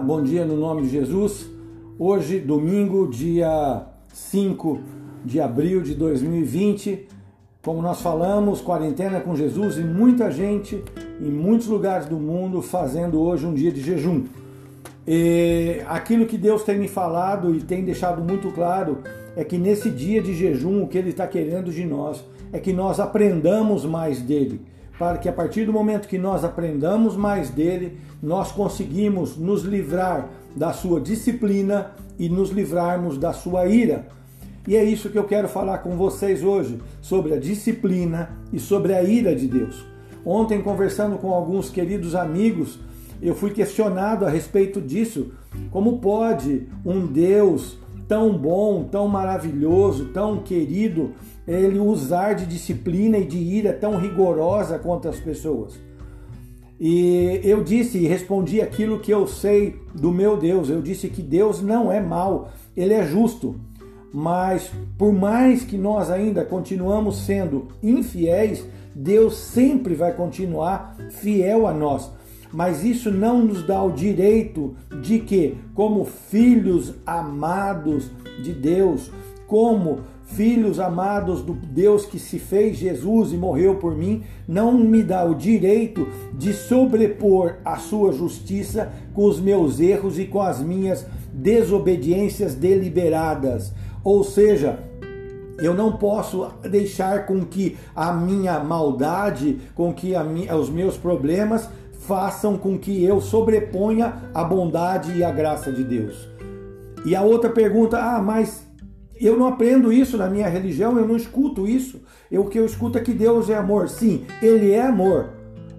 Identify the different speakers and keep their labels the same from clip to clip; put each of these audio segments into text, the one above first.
Speaker 1: bom dia no nome de Jesus. Hoje, domingo, dia 5 de abril de 2020, como nós falamos, quarentena com Jesus e muita gente em muitos lugares do mundo fazendo hoje um dia de jejum. E aquilo que Deus tem me falado e tem deixado muito claro é que nesse dia de jejum o que Ele está querendo de nós é que nós aprendamos mais dele para que a partir do momento que nós aprendamos mais dele, nós conseguimos nos livrar da sua disciplina e nos livrarmos da sua ira. E é isso que eu quero falar com vocês hoje, sobre a disciplina e sobre a ira de Deus. Ontem, conversando com alguns queridos amigos, eu fui questionado a respeito disso. Como pode um Deus tão bom, tão maravilhoso, tão querido, ele usar de disciplina e de ira tão rigorosa contra as pessoas. E eu disse e respondi aquilo que eu sei do meu Deus. Eu disse que Deus não é mau, ele é justo. Mas por mais que nós ainda continuamos sendo infiéis, Deus sempre vai continuar fiel a nós. Mas isso não nos dá o direito de que, como filhos amados de Deus, como filhos amados do Deus que se fez Jesus e morreu por mim, não me dá o direito de sobrepor a sua justiça com os meus erros e com as minhas desobediências deliberadas. Ou seja, eu não posso deixar com que a minha maldade, com que minha, os meus problemas façam com que eu sobreponha a bondade e a graça de Deus. E a outra pergunta, ah, mas eu não aprendo isso na minha religião, eu não escuto isso. Eu, o que eu escuto é que Deus é amor. Sim, Ele é amor.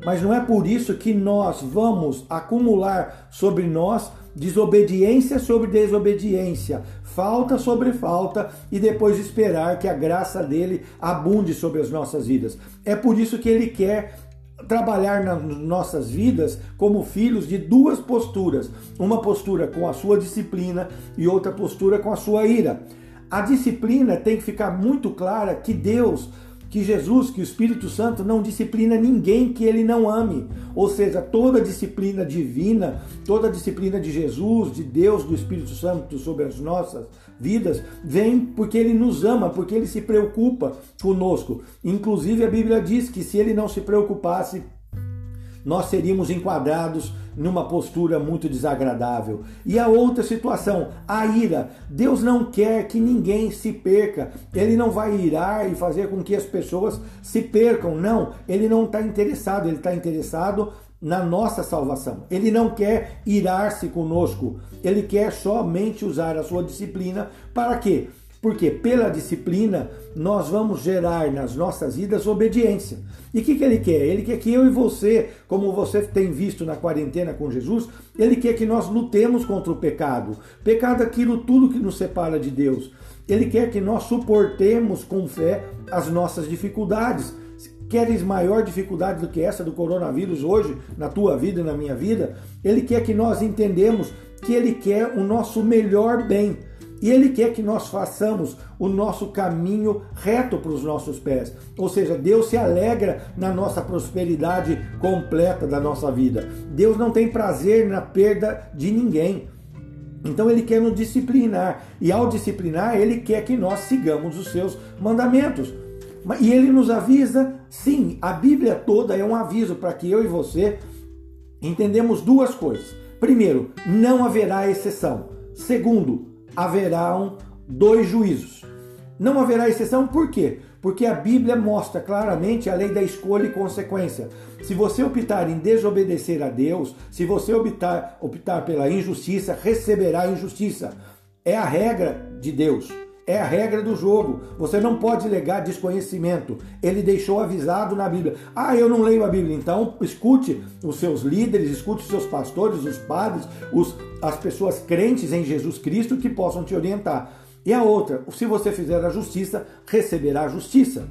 Speaker 1: Mas não é por isso que nós vamos acumular sobre nós desobediência sobre desobediência, falta sobre falta e depois esperar que a graça dele abunde sobre as nossas vidas. É por isso que ele quer trabalhar nas nossas vidas como filhos de duas posturas, uma postura com a sua disciplina e outra postura com a sua ira. A disciplina tem que ficar muito clara que Deus, que Jesus, que o Espírito Santo não disciplina ninguém que ele não ame. Ou seja, toda disciplina divina, toda disciplina de Jesus, de Deus, do Espírito Santo sobre as nossas vidas, vem porque ele nos ama, porque ele se preocupa conosco. Inclusive a Bíblia diz que se ele não se preocupasse nós seríamos enquadrados numa postura muito desagradável. E a outra situação, a ira. Deus não quer que ninguém se perca. Ele não vai irar e fazer com que as pessoas se percam. Não, ele não está interessado, ele está interessado na nossa salvação. Ele não quer irar-se conosco. Ele quer somente usar a sua disciplina para quê? Porque pela disciplina nós vamos gerar nas nossas vidas obediência. E o que, que ele quer? Ele quer que eu e você, como você tem visto na quarentena com Jesus, ele quer que nós lutemos contra o pecado. Pecado é aquilo tudo que nos separa de Deus. Ele quer que nós suportemos com fé as nossas dificuldades. Queres maior dificuldade do que essa do coronavírus hoje, na tua vida e na minha vida? Ele quer que nós entendemos que ele quer o nosso melhor bem e Ele quer que nós façamos o nosso caminho reto para os nossos pés. Ou seja, Deus se alegra na nossa prosperidade completa da nossa vida. Deus não tem prazer na perda de ninguém. Então ele quer nos disciplinar. E ao disciplinar, ele quer que nós sigamos os seus mandamentos. E ele nos avisa, sim, a Bíblia toda é um aviso para que eu e você entendemos duas coisas. Primeiro, não haverá exceção. Segundo, haverão dois juízos. Não haverá exceção, por quê? Porque a Bíblia mostra claramente a lei da escolha e consequência. Se você optar em desobedecer a Deus, se você optar, optar pela injustiça, receberá injustiça. É a regra de Deus. É a regra do jogo. Você não pode legar desconhecimento. Ele deixou avisado na Bíblia. Ah, eu não leio a Bíblia. Então, escute os seus líderes, escute os seus pastores, os padres, os, as pessoas crentes em Jesus Cristo que possam te orientar. E a outra, se você fizer a justiça, receberá a justiça.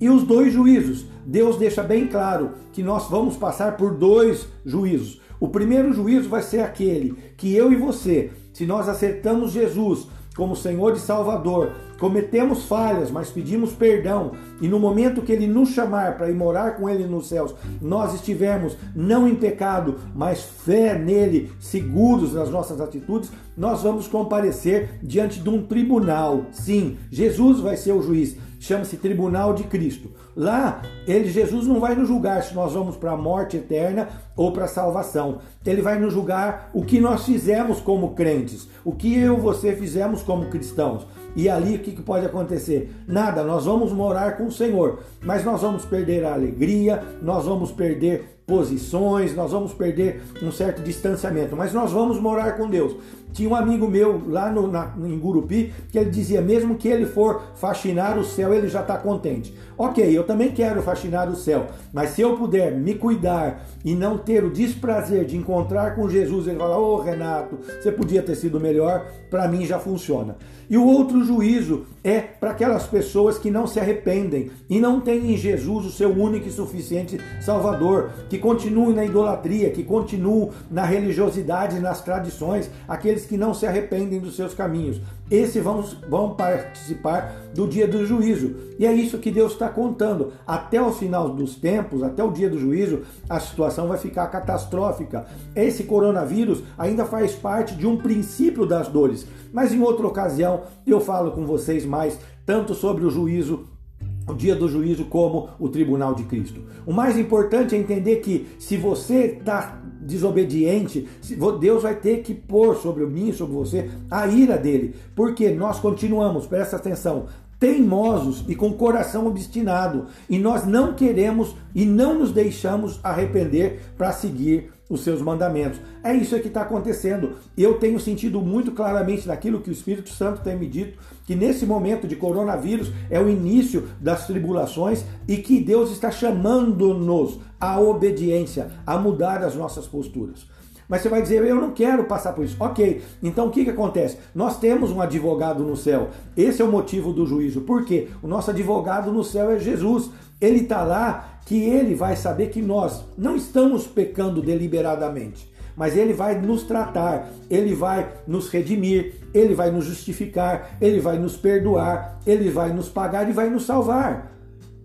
Speaker 1: E os dois juízos. Deus deixa bem claro que nós vamos passar por dois juízos. O primeiro juízo vai ser aquele que eu e você, se nós acertamos Jesus, como Senhor e Salvador, cometemos falhas, mas pedimos perdão, e no momento que Ele nos chamar para ir morar com Ele nos céus, nós estivermos não em pecado, mas fé nele, seguros nas nossas atitudes, nós vamos comparecer diante de um tribunal. Sim, Jesus vai ser o juiz chama-se Tribunal de Cristo. Lá, ele, Jesus não vai nos julgar se nós vamos para a morte eterna ou para a salvação. Ele vai nos julgar o que nós fizemos como crentes, o que eu e você fizemos como cristãos. E ali o que, que pode acontecer? Nada, nós vamos morar com o Senhor, mas nós vamos perder a alegria, nós vamos perder posições, nós vamos perder um certo distanciamento, mas nós vamos morar com Deus. Tinha um amigo meu lá no, na, em Gurupi que ele dizia: mesmo que ele for faxinar o céu, ele já está contente. Ok, eu também quero faxinar o céu, mas se eu puder me cuidar e não ter o desprazer de encontrar com Jesus, ele fala: Ô oh, Renato, você podia ter sido melhor, para mim já funciona. E o outro juízo é para aquelas pessoas que não se arrependem e não têm em Jesus o seu único e suficiente Salvador, que continuam na idolatria, que continuam na religiosidade, nas tradições, aqueles que não se arrependem dos seus caminhos. Esses vão, vão participar do dia do juízo. E é isso que Deus está contando. Até o final dos tempos, até o dia do juízo, a situação vai ficar catastrófica. Esse coronavírus ainda faz parte de um princípio das dores. Mas em outra ocasião eu falo com vocês mais tanto sobre o juízo o dia do juízo como o tribunal de Cristo. O mais importante é entender que se você está desobediente, Deus vai ter que pôr sobre mim, sobre você, a ira dele, porque nós continuamos, presta atenção, teimosos e com coração obstinado, e nós não queremos e não nos deixamos arrepender para seguir os seus mandamentos. É isso que está acontecendo. Eu tenho sentido muito claramente naquilo que o Espírito Santo tem me dito, que nesse momento de coronavírus é o início das tribulações e que Deus está chamando-nos à obediência, a mudar as nossas posturas. Mas você vai dizer, eu não quero passar por isso. Ok, então o que, que acontece? Nós temos um advogado no céu. Esse é o motivo do juízo. Por quê? O nosso advogado no céu é Jesus. Ele está lá que ele vai saber que nós não estamos pecando deliberadamente. Mas ele vai nos tratar, ele vai nos redimir, ele vai nos justificar, ele vai nos perdoar, ele vai nos pagar e vai nos salvar.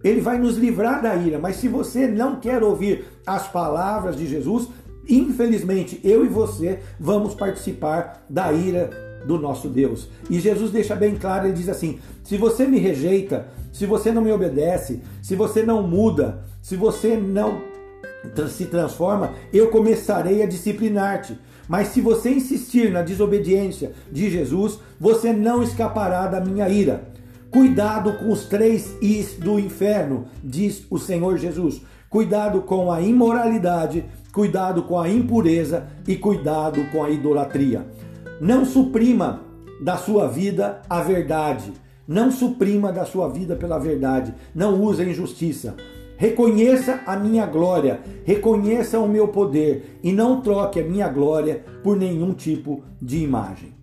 Speaker 1: Ele vai nos livrar da ira. Mas se você não quer ouvir as palavras de Jesus, Infelizmente, eu e você vamos participar da ira do nosso Deus. E Jesus deixa bem claro, ele diz assim: se você me rejeita, se você não me obedece, se você não muda, se você não se transforma, eu começarei a disciplinar-te. Mas se você insistir na desobediência de Jesus, você não escapará da minha ira. Cuidado com os três is do inferno, diz o Senhor Jesus. Cuidado com a imoralidade, cuidado com a impureza e cuidado com a idolatria. Não suprima da sua vida a verdade. Não suprima da sua vida pela verdade. Não use a injustiça. Reconheça a minha glória, reconheça o meu poder e não troque a minha glória por nenhum tipo de imagem.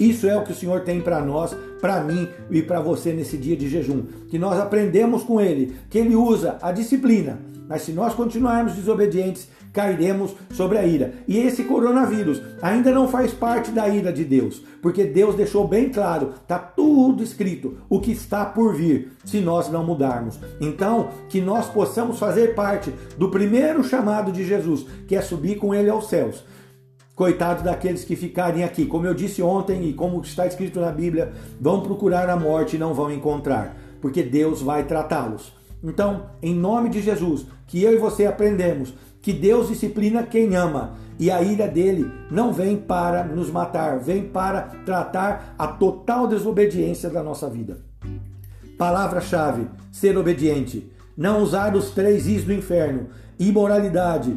Speaker 1: Isso é o que o Senhor tem para nós, para mim e para você nesse dia de jejum. Que nós aprendemos com Ele, que Ele usa a disciplina, mas se nós continuarmos desobedientes, cairemos sobre a ira. E esse coronavírus ainda não faz parte da ira de Deus, porque Deus deixou bem claro, está tudo escrito, o que está por vir, se nós não mudarmos. Então, que nós possamos fazer parte do primeiro chamado de Jesus, que é subir com ele aos céus. Coitado daqueles que ficarem aqui, como eu disse ontem e como está escrito na Bíblia, vão procurar a morte e não vão encontrar, porque Deus vai tratá-los. Então, em nome de Jesus, que eu e você aprendemos que Deus disciplina quem ama e a ira dele não vem para nos matar, vem para tratar a total desobediência da nossa vida. Palavra-chave: ser obediente. Não usar os três is do inferno: imoralidade,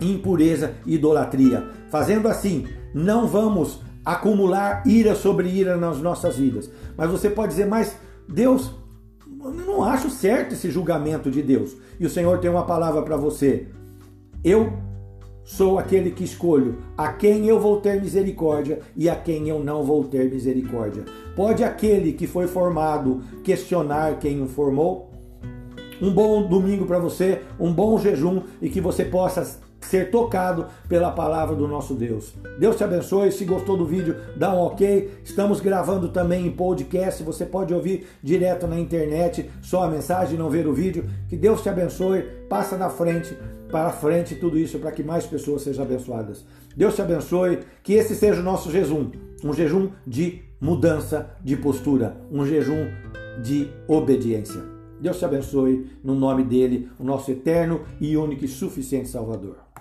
Speaker 1: impureza e idolatria. Fazendo assim, não vamos acumular ira sobre ira nas nossas vidas. Mas você pode dizer, mas Deus, eu não acho certo esse julgamento de Deus. E o Senhor tem uma palavra para você. Eu sou aquele que escolho a quem eu vou ter misericórdia e a quem eu não vou ter misericórdia. Pode aquele que foi formado questionar quem o formou? Um bom domingo para você, um bom jejum e que você possa ser tocado pela palavra do nosso Deus. Deus te abençoe. Se gostou do vídeo, dá um ok. Estamos gravando também em podcast. Você pode ouvir direto na internet, só a mensagem, não ver o vídeo. Que Deus te abençoe. Passa na frente, para frente tudo isso para que mais pessoas sejam abençoadas. Deus te abençoe. Que esse seja o nosso jejum, um jejum de mudança de postura, um jejum de obediência. Deus te abençoe, no nome dele, o nosso eterno e único e suficiente Salvador.